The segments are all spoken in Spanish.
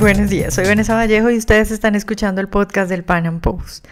Buenos días, soy Vanessa Vallejo y ustedes están escuchando el podcast del Pan Am Post.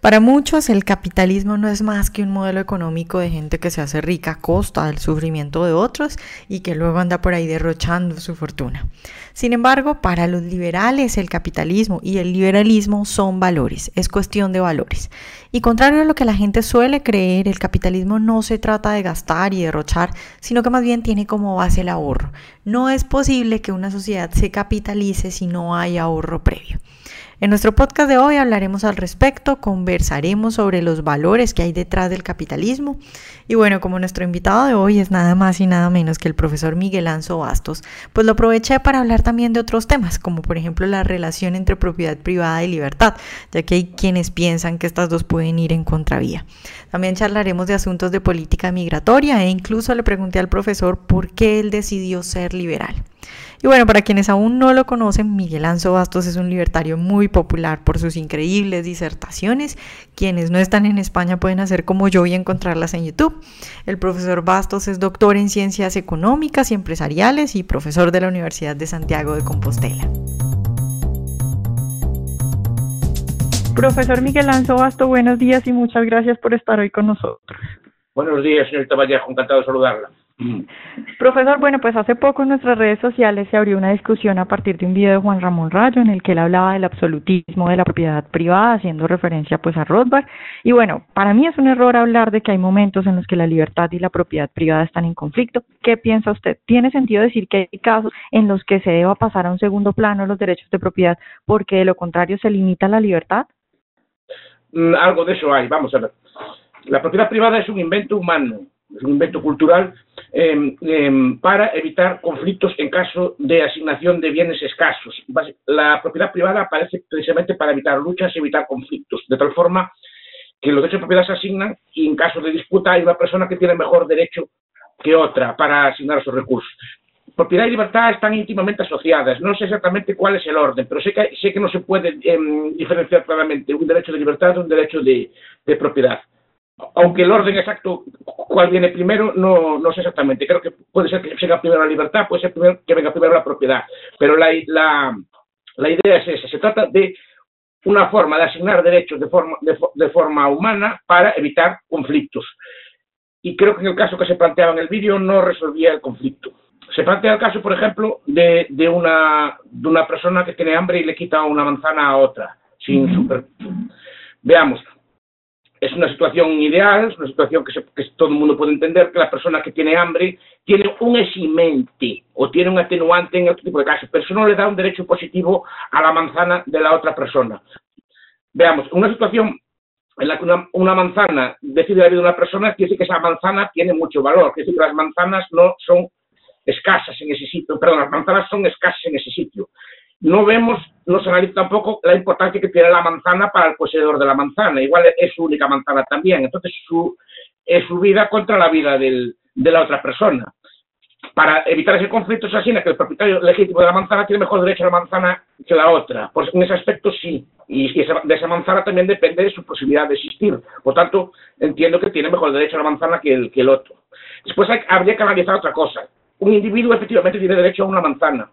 Para muchos el capitalismo no es más que un modelo económico de gente que se hace rica a costa del sufrimiento de otros y que luego anda por ahí derrochando su fortuna. Sin embargo, para los liberales el capitalismo y el liberalismo son valores, es cuestión de valores. Y contrario a lo que la gente suele creer, el capitalismo no se trata de gastar y derrochar, sino que más bien tiene como base el ahorro. No es posible que una sociedad se capitalice si no hay ahorro previo. En nuestro podcast de hoy hablaremos al respecto, conversaremos sobre los valores que hay detrás del capitalismo y bueno, como nuestro invitado de hoy es nada más y nada menos que el profesor Miguel Anzo Bastos, pues lo aproveché para hablar también de otros temas, como por ejemplo la relación entre propiedad privada y libertad, ya que hay quienes piensan que estas dos pueden ir en contravía. También charlaremos de asuntos de política migratoria e incluso le pregunté al profesor por qué él decidió ser liberal. Y bueno, para quienes aún no lo conocen, Miguel Anzo Bastos es un libertario muy popular por sus increíbles disertaciones. Quienes no están en España pueden hacer como yo y encontrarlas en YouTube. El profesor Bastos es doctor en ciencias económicas y empresariales y profesor de la Universidad de Santiago de Compostela. Profesor Miguel Anzo Bastos, buenos días y muchas gracias por estar hoy con nosotros. Buenos días, señorita Vallejo, encantado de saludarla. Profesor, bueno, pues hace poco en nuestras redes sociales se abrió una discusión a partir de un video de Juan Ramón Rayo en el que él hablaba del absolutismo de la propiedad privada, haciendo referencia pues a Rothbard. Y bueno, para mí es un error hablar de que hay momentos en los que la libertad y la propiedad privada están en conflicto. ¿Qué piensa usted? ¿Tiene sentido decir que hay casos en los que se deba pasar a un segundo plano los derechos de propiedad porque de lo contrario se limita la libertad? Mm, algo de eso hay, vamos a ver. La propiedad privada es un invento humano es un invento cultural em, em, para evitar conflictos en caso de asignación de bienes escasos. La propiedad privada aparece precisamente para evitar luchas y evitar conflictos, de tal forma que los derechos de propiedad se asignan y en caso de disputa hay una persona que tiene mejor derecho que otra para asignar esos recursos. Propiedad y libertad están íntimamente asociadas. No sé exactamente cuál es el orden, pero sé que, sé que no se puede em, diferenciar claramente un derecho de libertad de un derecho de propiedad aunque el orden exacto, cuál viene primero, no, no sé exactamente. Creo que puede ser que venga primero la libertad, puede ser que venga primero la propiedad. Pero la, la, la idea es esa. Se trata de una forma de asignar derechos de forma, de, forma humana para evitar conflictos. Y creo que en el caso que se planteaba en el vídeo no resolvía el conflicto. Se plantea el caso, por ejemplo, de, de, una, de una persona que tiene hambre y le quita una manzana a otra, sin super... Veamos, es una situación ideal, es una situación que, todo el mundo puede entender, que la persona que tiene hambre tiene un eximente o tiene un atenuante en otro tipo de casos, pero eso no le da un derecho positivo a la manzana de la otra persona. Veamos, una situación en la que una, manzana decide la vida de una persona, quiere decir que esa manzana tiene mucho valor, quiere decir que las manzanas no son escasas en ese sitio, perdón, las manzanas son escasas en ese sitio no vemos, no se analiza tampoco la importancia que tiene la manzana para el poseedor de la manzana. Igual es su única manzana también. Entonces, su, es su vida contra la vida de la otra persona. Para evitar ese conflicto es así, que el propietario legítimo de la manzana tiene mejor derecho a la manzana que la otra. Pues en ese aspecto sí. Y de esa manzana también depende de su posibilidad de existir. Por tanto, entiendo que tiene mejor derecho a la manzana que el otro. Después habría que analizar otra cosa. Un individuo efectivamente tiene derecho a una manzana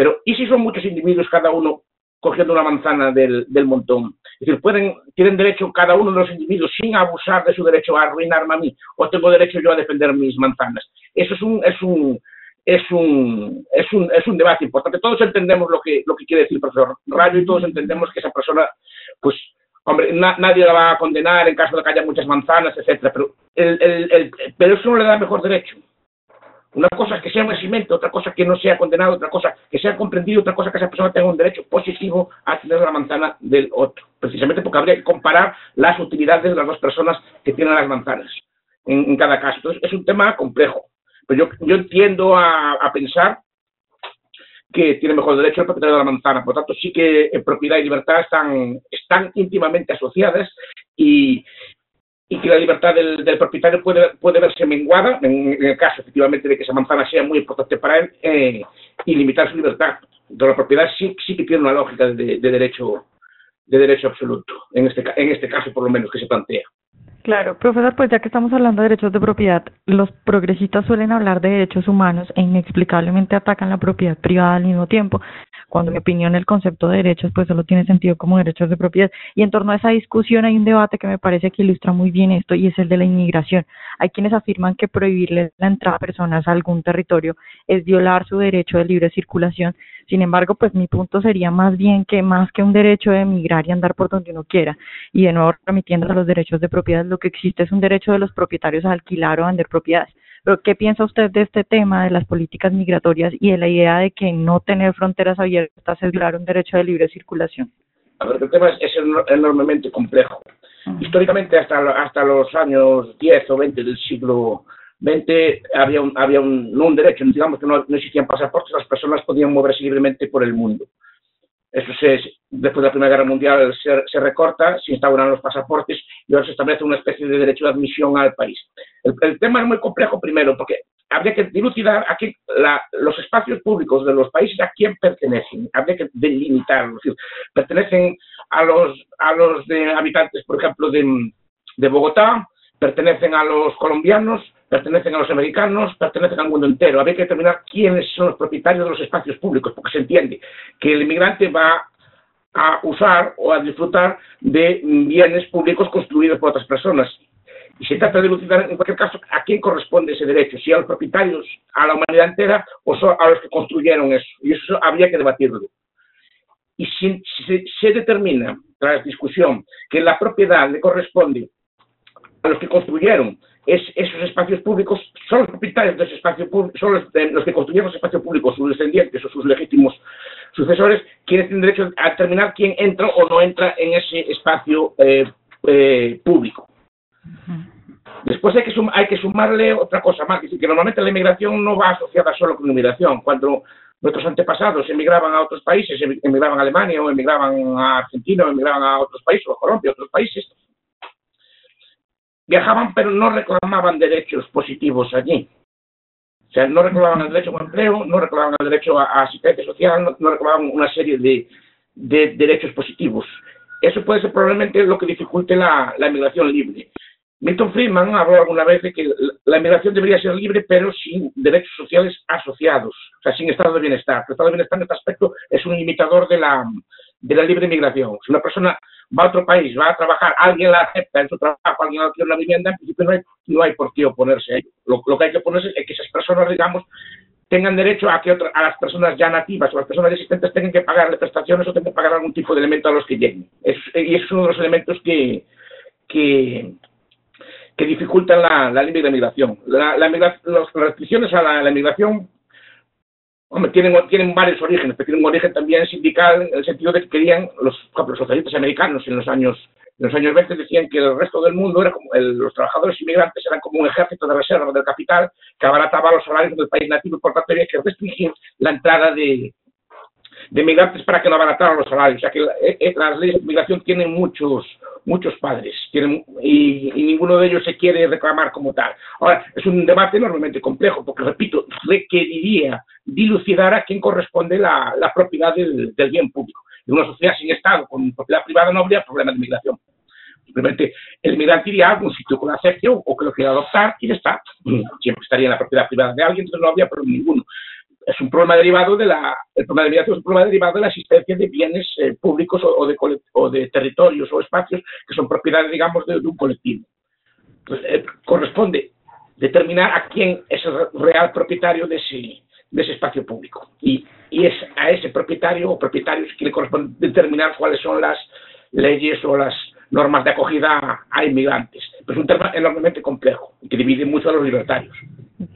pero, ¿y si son muchos individuos cada uno cogiendo una manzana del, montón? Es decir, pueden, tienen derecho cada uno de los individuos sin abusar de su derecho a arruinarme a mí, o tengo derecho yo a defender mis manzanas. Eso es un, es un, es un, es un, es un debate importante. Todos entendemos lo que, lo que quiere decir el profesor Rayo y todos entendemos que esa persona, pues, hombre, nadie la va a condenar en caso de que haya muchas manzanas, etcétera, pero, el, pero eso no le da mejor derecho. Una cosa es que sea un eximente, otra cosa que no sea condenado, otra cosa que sea comprendido, otra cosa que esa persona tenga un derecho positivo a tener la manzana del otro. Precisamente porque habría que comparar las utilidades de las dos personas que tienen las manzanas en, cada caso. Entonces, es un tema complejo. Pero yo, yo entiendo a, pensar que tiene mejor derecho el propietario de la manzana. Por lo tanto, sí que propiedad y libertad están, están íntimamente asociadas y, y que la libertad del, propietario puede, puede verse menguada, en, el caso efectivamente de que esa manzana sea muy importante para él, eh, y limitar su libertad. Entonces la propiedad sí, sí que tiene una lógica de, derecho de derecho absoluto, en este, en este caso por lo menos que se plantea. Claro, profesor, pues ya que estamos hablando de derechos de propiedad, los progresistas suelen hablar de derechos humanos e inexplicablemente atacan la propiedad privada al mismo tiempo. Cuando mi opinión el concepto de derechos pues solo tiene sentido como derechos de propiedad. Y en torno a esa discusión hay un debate que me parece que ilustra muy bien esto y es el de la inmigración. Hay quienes afirman que prohibirle la entrada a personas a algún territorio es violar su derecho de libre circulación. Sin embargo, pues mi punto sería más bien que más que un derecho de emigrar y andar por donde uno quiera, y de nuevo remitiendo a los derechos de propiedad, lo que existe es un derecho de los propietarios a alquilar o vender propiedades. Pero, ¿qué piensa usted de este tema de las políticas migratorias y de la idea de que no tener fronteras abiertas es violar un derecho de libre circulación? A ver, el tema es, enormemente complejo. Históricamente, hasta, hasta los años 10 o 20 del siglo XX, había un, había un, no un derecho, digamos que no, no existían pasaportes, las personas podían moverse libremente por el mundo. Eso se, después de la Primera Guerra Mundial se, se, recorta, se instauran los pasaportes y ahora se establece una especie de derecho de admisión al país. El, tema es muy complejo primero porque habría que dilucidar aquí la, los espacios públicos de los países a quién pertenecen, habría que delimitarlos. pertenecen a los, a los de habitantes, por ejemplo, de, de Bogotá, pertenecen a los colombianos, pertenecen a los americanos, pertenecen al mundo entero. Habría que determinar quiénes son los propietarios de los espacios públicos, porque se entiende que el inmigrante va a usar o a disfrutar de bienes públicos construidos por otras personas. Y se trata de elucidar, en cualquier caso, a quién corresponde ese derecho, si a los propietarios, a la humanidad entera o a los que construyeron eso. Y eso habría que debatirlo. Y si, se, determina, tras discusión, que la propiedad le corresponde a los que construyeron esos espacios públicos, son los propietarios de ese espacio son los, que construyeron ese espacio público, sus descendientes o sus legítimos sucesores, quienes tienen derecho a determinar quién entra o no entra en ese espacio eh, eh, público. Después hay que, hay que sumarle otra cosa más, que normalmente la inmigración no va asociada solo con inmigración. Cuando nuestros antepasados emigraban a otros países, emigraban a Alemania o emigraban a Argentina o emigraban a otros países, o a Colombia, otros países, viajaban pero no reclamaban derechos positivos allí. O sea, no reclamaban el derecho a empleo, no reclamaban el derecho a, asistencia social, no, reclamaban una serie de, derechos positivos. Eso puede ser probablemente lo que dificulte la, la migración libre. Milton Friedman habló alguna vez de que la inmigración debería ser libre, pero sin derechos sociales asociados, o sea, sin estado de bienestar. El estado de bienestar en este aspecto es un limitador de la, de la libre inmigración. Si una persona va a otro país, va a trabajar, alguien la acepta en su trabajo, alguien quiere una vivienda, en principio no hay, no hay por qué oponerse ello. Lo, que hay que oponerse es que esas personas, digamos, tengan derecho a que a las personas ya nativas o las personas existentes tengan que pagarle prestaciones o tengan que pagar algún tipo de elemento a los que lleguen. y eso es uno de los elementos que, que, que dificultan la, la libre inmigración. La, la, las restricciones a la, la inmigración Hombre, tienen, tienen varios orígenes, pero tienen un origen también sindical en el sentido de que querían, los, los socialistas americanos en los años en los años 20 decían que el resto del mundo era como los trabajadores inmigrantes eran como un ejército de reserva del capital que abarataba los salarios del país nativo y por tanto había que restringir la entrada de, de migrantes para que no abarataran los salarios. O sea que eh, eh, las leyes de migración tienen muchos muchos padres tienen, y, ninguno de ellos se quiere reclamar como tal. Ahora, es un debate enormemente complejo porque, repito, requeriría dilucidar a quién corresponde la, propiedad del, bien público. En una sociedad sin Estado, con propiedad privada, no habría problema de migración. Simplemente el migrante iría a algún sitio con acepción o que lo quiera adoptar y está. Siempre estaría en la propiedad privada de alguien, entonces no habría problema ninguno es un problema derivado de la, el problema de es un problema derivado de la existencia de bienes eh, públicos o, de, territorios o espacios que son propiedades, digamos, de, un colectivo. Entonces, eh, corresponde determinar a quién es el real propietario de ese, espacio público. Y, y es a ese propietario o propietarios que le corresponde determinar cuáles son las leyes o las normas de acogida a inmigrantes. es un tema enormemente complejo que divide mucho a los libertarios.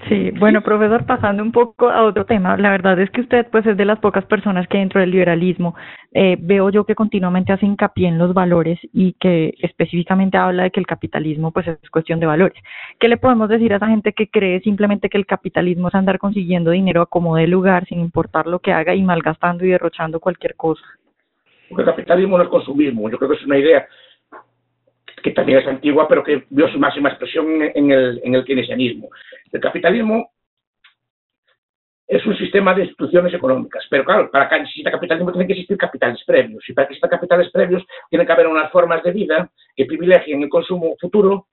Sí, bueno, profesor, pasando un poco a otro tema, la verdad es que usted pues es de las pocas personas que dentro del liberalismo eh, veo yo que continuamente hace hincapié en los valores y que específicamente habla de que el capitalismo pues es cuestión de valores. ¿Qué le podemos decir a esa gente que cree simplemente que el capitalismo es andar consiguiendo dinero a como de lugar sin importar lo que haga y malgastando y derrochando cualquier cosa? Porque el capitalismo no es consumismo, yo creo que es una idea que también es antigua, pero que vio su máxima expresión en el, en el keynesianismo. El capitalismo es un sistema de instituciones económicas, pero claro, para que exista capitalismo tienen que existir capitales previos, y para que existan capitales previos tienen que haber unas formas de vida que privilegien el consumo futuro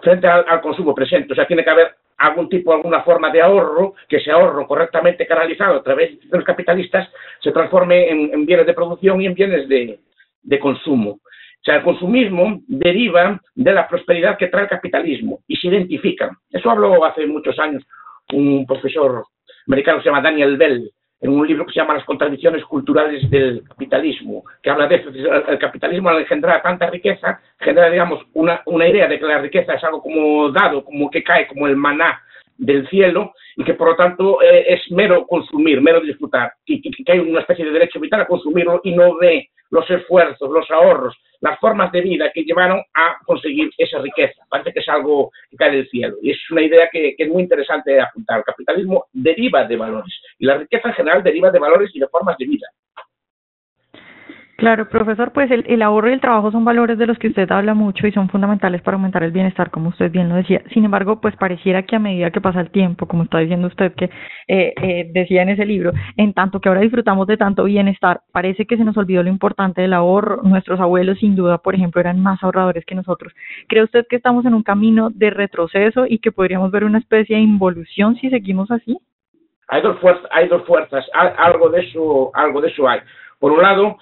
frente al, consumo presente, o sea, tiene que haber algún tipo, alguna forma de ahorro, que ese ahorro correctamente canalizado a través de los capitalistas se transforme en, bienes de producción y en bienes de, de consumo. O sea, el consumismo deriva de la prosperidad que trae el capitalismo y se identifican. Eso habló hace muchos años un profesor americano que se llama Daniel Bell, en un libro que se llama Las contradicciones culturales del capitalismo, que habla de eso. El capitalismo al engendrar tanta riqueza, genera, digamos, una, una idea de que la riqueza es algo como dado, como que cae, como el maná del cielo, y que por lo tanto eh, es mero consumir, mero disfrutar, y que hay una especie de derecho vital a consumirlo y no ve los esfuerzos, los ahorros, las formas de vida que llevaron a conseguir esa riqueza. Parece que es algo que cae del cielo. Y es una idea que, es muy interesante apuntar. El capitalismo deriva de valores y la riqueza en general deriva de valores y de formas de vida. Claro, profesor, pues el, el, ahorro y el trabajo son valores de los que usted habla mucho y son fundamentales para aumentar el bienestar, como usted bien lo decía. Sin embargo, pues pareciera que a medida que pasa el tiempo, como está diciendo usted que eh, eh, decía en ese libro, en tanto que ahora disfrutamos de tanto bienestar, parece que se nos olvidó lo importante del ahorro. Nuestros abuelos, sin duda, por ejemplo, eran más ahorradores que nosotros. ¿Cree usted que estamos en un camino de retroceso y que podríamos ver una especie de involución si seguimos así? Hay dos fuerzas, hay dos fuerzas, algo de eso, algo de eso hay. Por un lado,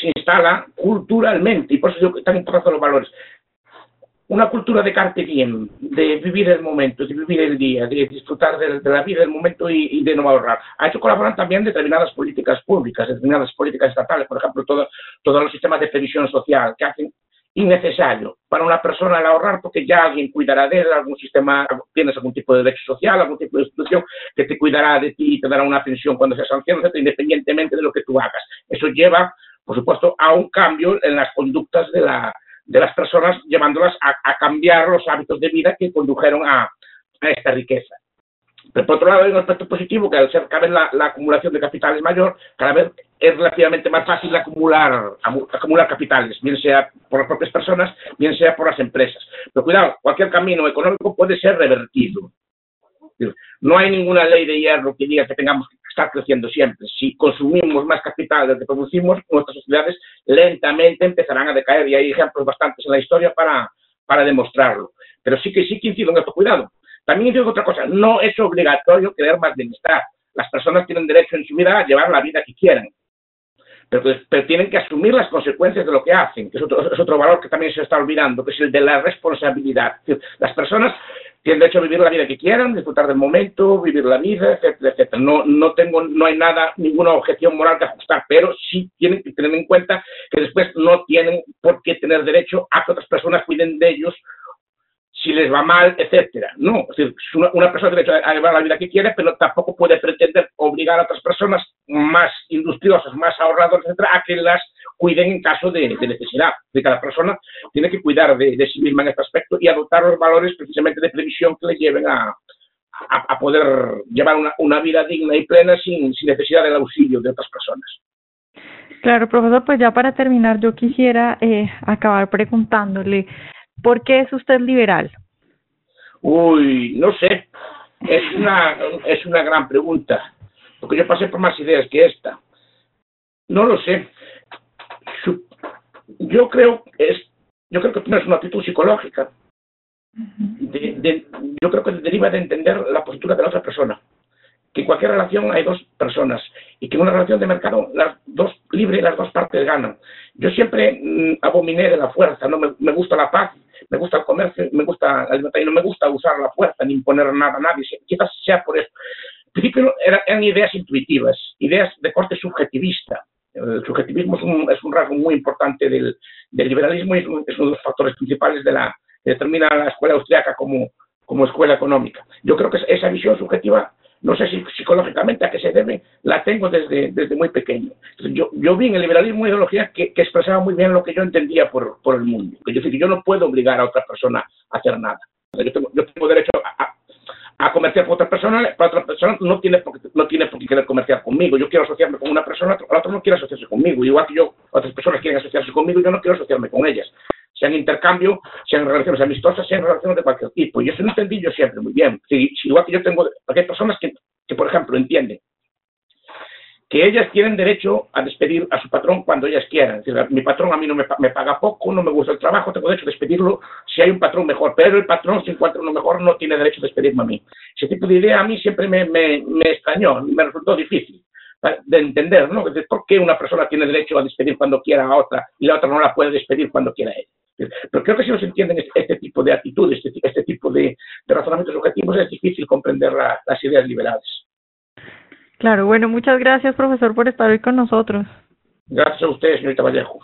se instala culturalmente, y por eso yo tan importante los valores, una cultura de carte bien, de vivir el momento, de vivir el día, de disfrutar de, la vida del momento y, de no ahorrar. Ha hecho colaborar también determinadas políticas públicas, determinadas políticas estatales, por ejemplo, todo, todos los sistemas de previsión social que hacen innecesario para una persona el ahorrar porque ya alguien cuidará de él, algún sistema, tienes algún tipo de derecho social, algún tipo de institución que te cuidará de ti y te dará una pensión cuando seas anciano, independientemente de lo que tú hagas. Eso lleva, por supuesto, a un cambio en las conductas de, la, de las personas, llevándolas a, cambiar los hábitos de vida que condujeron a esta riqueza. Pero por otro lado hay un aspecto positivo que al ser cada vez la, acumulación de capitales mayor, cada vez es relativamente más fácil acumular, acumular capitales, bien sea por las propias personas, bien sea por las empresas. Pero cuidado, cualquier camino económico puede ser revertido. No hay ninguna ley de hierro que diga que tengamos que estar creciendo siempre. Si consumimos más capital del que producimos, nuestras sociedades lentamente empezarán a decaer y hay ejemplos bastantes en la historia para, para demostrarlo. Pero sí que sí que incido en esto, cuidado. También digo otra cosa, no es obligatorio creer más bienestar. Las personas tienen derecho en su vida a llevar la vida que quieran, pero, tienen que asumir las consecuencias de lo que hacen, que es otro, es otro valor que también se está olvidando, que es el de la responsabilidad. Las personas tienen derecho a vivir la vida que quieran, disfrutar del momento, vivir la vida, etcétera, etcétera. No, no, tengo, no hay nada, ninguna objeción moral que ajustar, pero sí tienen que tener en cuenta que después no tienen por qué tener derecho a que otras personas cuiden de ellos si les va mal, etcétera. No, es decir, una, persona tiene derecho a llevar la vida que quiere, pero tampoco puede pretender obligar a otras personas más industriosas, más ahorradoras, etcétera, a que las cuiden en caso de, necesidad. De cada persona tiene que cuidar de, sí misma en este aspecto y adoptar los valores precisamente de previsión que le lleven a, a, poder llevar una, una, vida digna y plena sin, sin necesidad del auxilio de otras personas. Claro, profesor, pues ya para terminar, yo quisiera eh, acabar preguntándole ¿Por qué es usted liberal? Uy, no sé. Es una, es una gran pregunta. Porque yo pasé por más ideas que esta. No lo sé. Yo creo es, yo creo que es una actitud psicológica. yo creo que deriva de entender la postura de la otra persona que en cualquier relación hay dos personas y que en una relación de mercado las dos libre las dos partes ganan. Yo siempre mm, abominé de la fuerza, no me, gusta la paz, me gusta el comercio, me gusta la libertad y no me gusta usar la fuerza ni imponer nada a nadie, quizás sea por eso. Al principio eran, ideas intuitivas, ideas de corte subjetivista. El subjetivismo es un, es un rasgo muy importante del, del liberalismo y es, uno de los factores principales de la que determina la escuela austriaca como, como escuela económica. Yo creo que esa visión subjetiva no sé si psicológicamente a qué se debe, la tengo desde, desde muy pequeño. Yo, yo vi en el liberalismo una ideología que, expresaba muy bien lo que yo entendía por, por el mundo. Es decir, yo no puedo obligar a otra persona a hacer nada. Yo tengo, yo tengo derecho a, a, comerciar con otra persona, para otra persona no tiene, por no tiene por qué querer comerciar conmigo. Yo quiero asociarme con una persona, la otra no quiere asociarse conmigo. Igual que yo, otras personas quieren asociarse conmigo, yo no quiero asociarme con ellas sean intercambio, sean relaciones amistosas, sean relaciones de cualquier tipo. Y eso lo entendí yo siempre muy bien. Si, igual que yo tengo, porque hay personas que, que, por ejemplo, entienden que ellas tienen derecho a despedir a su patrón cuando ellas quieran. Es decir, mi patrón a mí no me, me, paga poco, no me gusta el trabajo, tengo derecho a despedirlo si hay un patrón mejor, pero el patrón si encuentra uno mejor no tiene derecho a despedirme a mí. Ese tipo de idea a mí siempre me, me, me extrañó, me resultó difícil de entender, ¿no? ¿Por qué una persona tiene derecho a despedir cuando quiera a otra y la otra no la puede despedir cuando quiera ella? Pero creo que si no se entienden este, este tipo de actitudes, este, este tipo de, de, razonamientos objetivos, es difícil comprender la, las ideas liberales. Claro, bueno, muchas gracias, profesor, por estar hoy con nosotros. Gracias a ustedes, señorita Vallejo.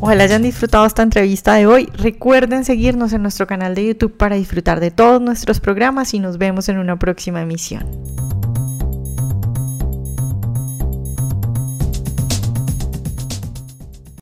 Ojalá hayan disfrutado esta entrevista de hoy. Recuerden seguirnos en nuestro canal de YouTube para disfrutar de todos nuestros programas y nos vemos en una próxima emisión.